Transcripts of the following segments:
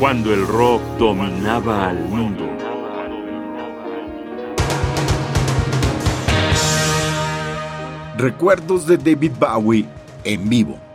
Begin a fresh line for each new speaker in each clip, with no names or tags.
cuando el rock dominaba al mundo.
Recuerdos de David Bowie en vivo.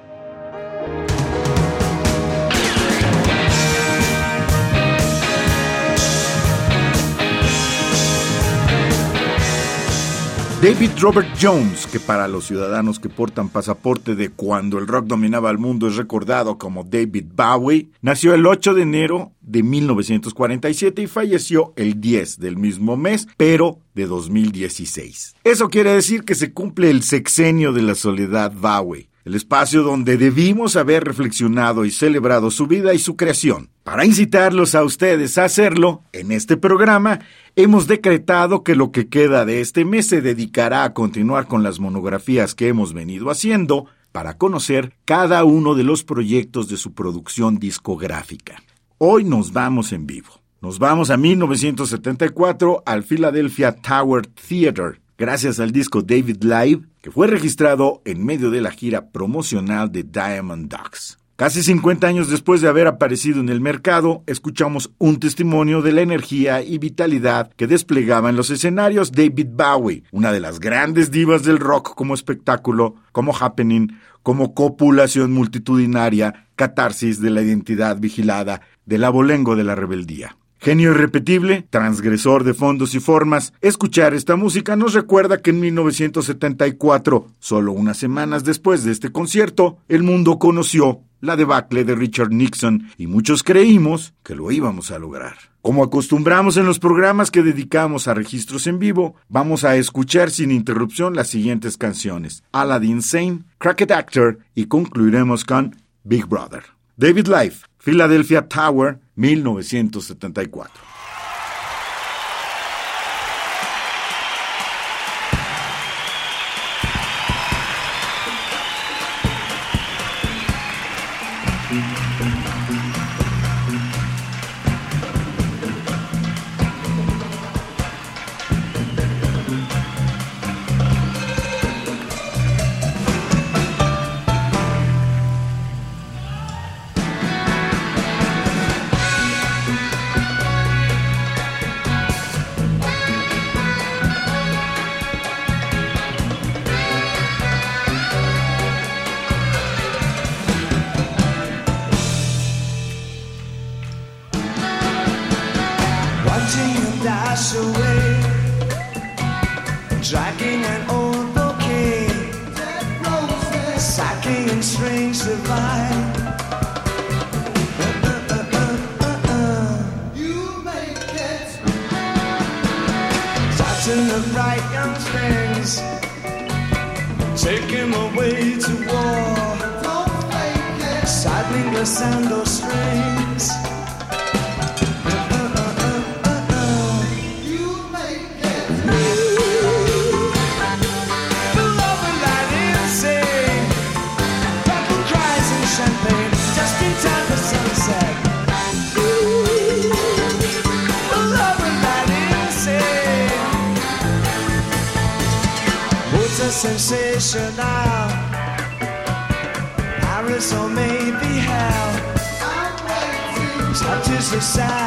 David Robert Jones, que para los ciudadanos que portan pasaporte de cuando el rock dominaba el mundo es recordado como David Bowie, nació el 8 de enero de 1947 y falleció el 10 del mismo mes, pero de 2016. Eso quiere decir que se cumple el sexenio de la soledad Bowie el espacio donde debimos haber reflexionado y celebrado su vida y su creación. Para incitarlos a ustedes a hacerlo, en este programa hemos decretado que lo que queda de este mes se dedicará a continuar con las monografías que hemos venido haciendo para conocer cada uno de los proyectos de su producción discográfica. Hoy nos vamos en vivo. Nos vamos a 1974 al Philadelphia Tower Theater, gracias al disco David Live, que fue registrado en medio de la gira promocional de Diamond Dogs. Casi 50 años después de haber aparecido en el mercado, escuchamos un testimonio de la energía y vitalidad que desplegaba en los escenarios David Bowie, una de las grandes divas del rock como espectáculo, como happening, como copulación multitudinaria, catarsis de la identidad vigilada, del abolengo de la rebeldía. Genio irrepetible, transgresor de fondos y formas, escuchar esta música nos recuerda que en 1974, solo unas semanas después de este concierto, el mundo conoció la debacle de Richard Nixon y muchos creímos que lo íbamos a lograr. Como acostumbramos en los programas que dedicamos a registros en vivo, vamos a escuchar sin interrupción las siguientes canciones: Aladdin Sane, Cracked Actor y concluiremos con Big Brother. David Life, Philadelphia Tower, 1974.
dash away, dragging an old bouquet, sacking in strange divine. The bright young things, take him away to war, You make it. saddling the sandal strings. future now. Paris or maybe hell. Touches the sound.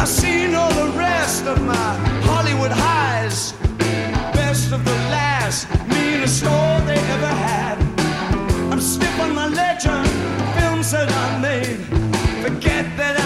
I've seen all the rest of my Hollywood highs, best of the last, meanest store they ever had. I'm stiff on my legend, films that I made. Forget that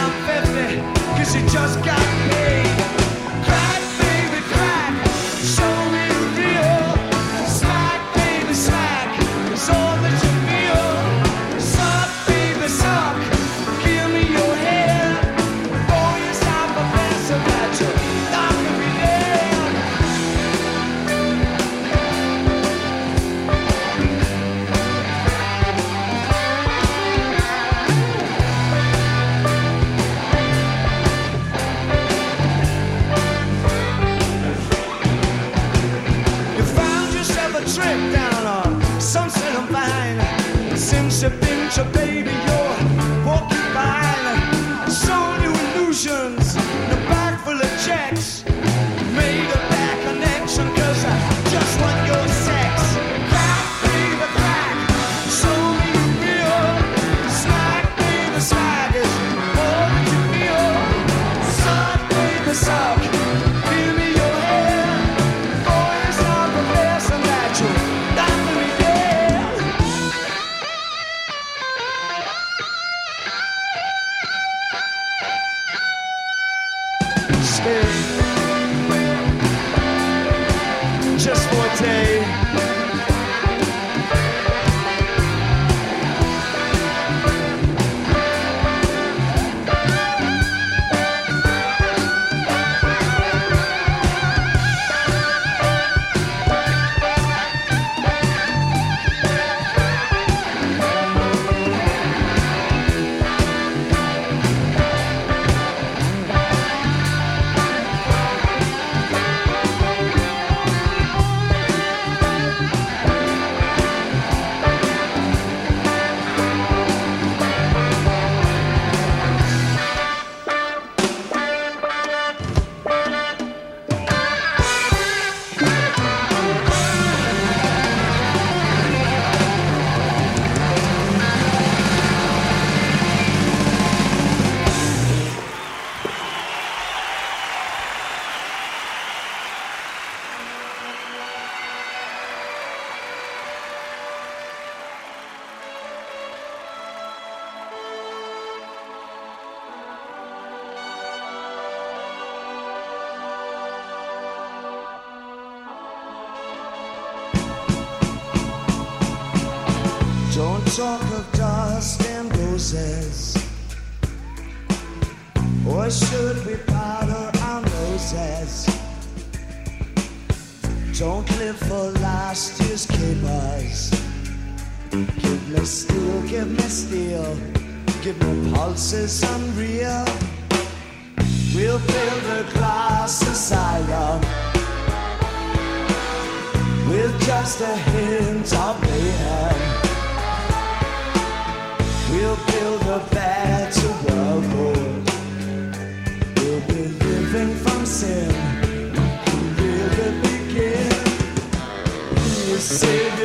talk of dust and roses? Or should we powder our noses? Don't live for last year's capers. Give me steel, give me steel, give me pulses unreal. We'll fill the glass asylum with just a hint of. Where did it begin? You say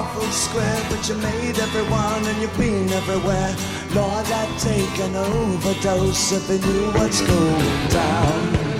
awful square, but you made everyone and you've been everywhere. Lord, I'd take an overdose if I knew what's going down.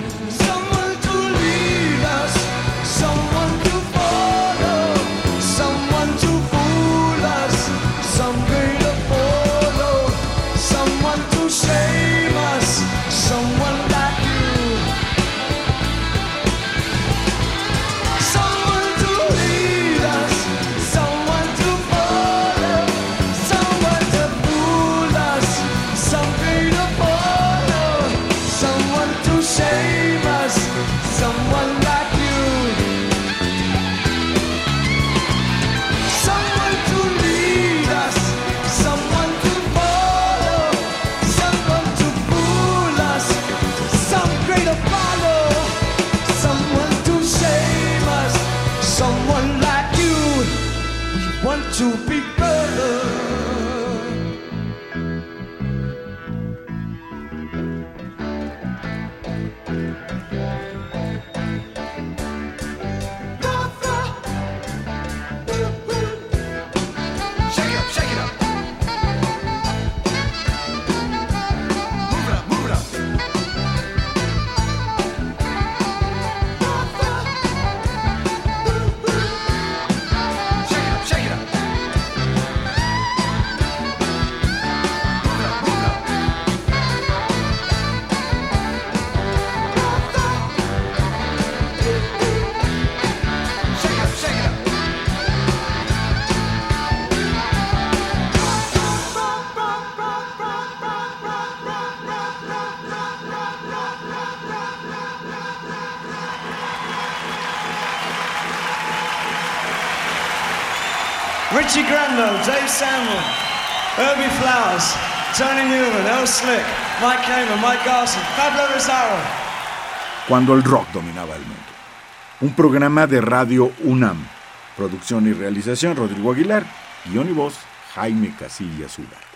Richie Grando, Dave Samuel, Herbie Flowers, Tony Newman, Earl Slick, Mike Kamen, Mike Garson, Pablo Rosario.
Cuando el rock dominaba el mundo. Un programa de radio UNAM. Producción y realización Rodrigo Aguilar. Guión y voz Jaime Casillas Ula.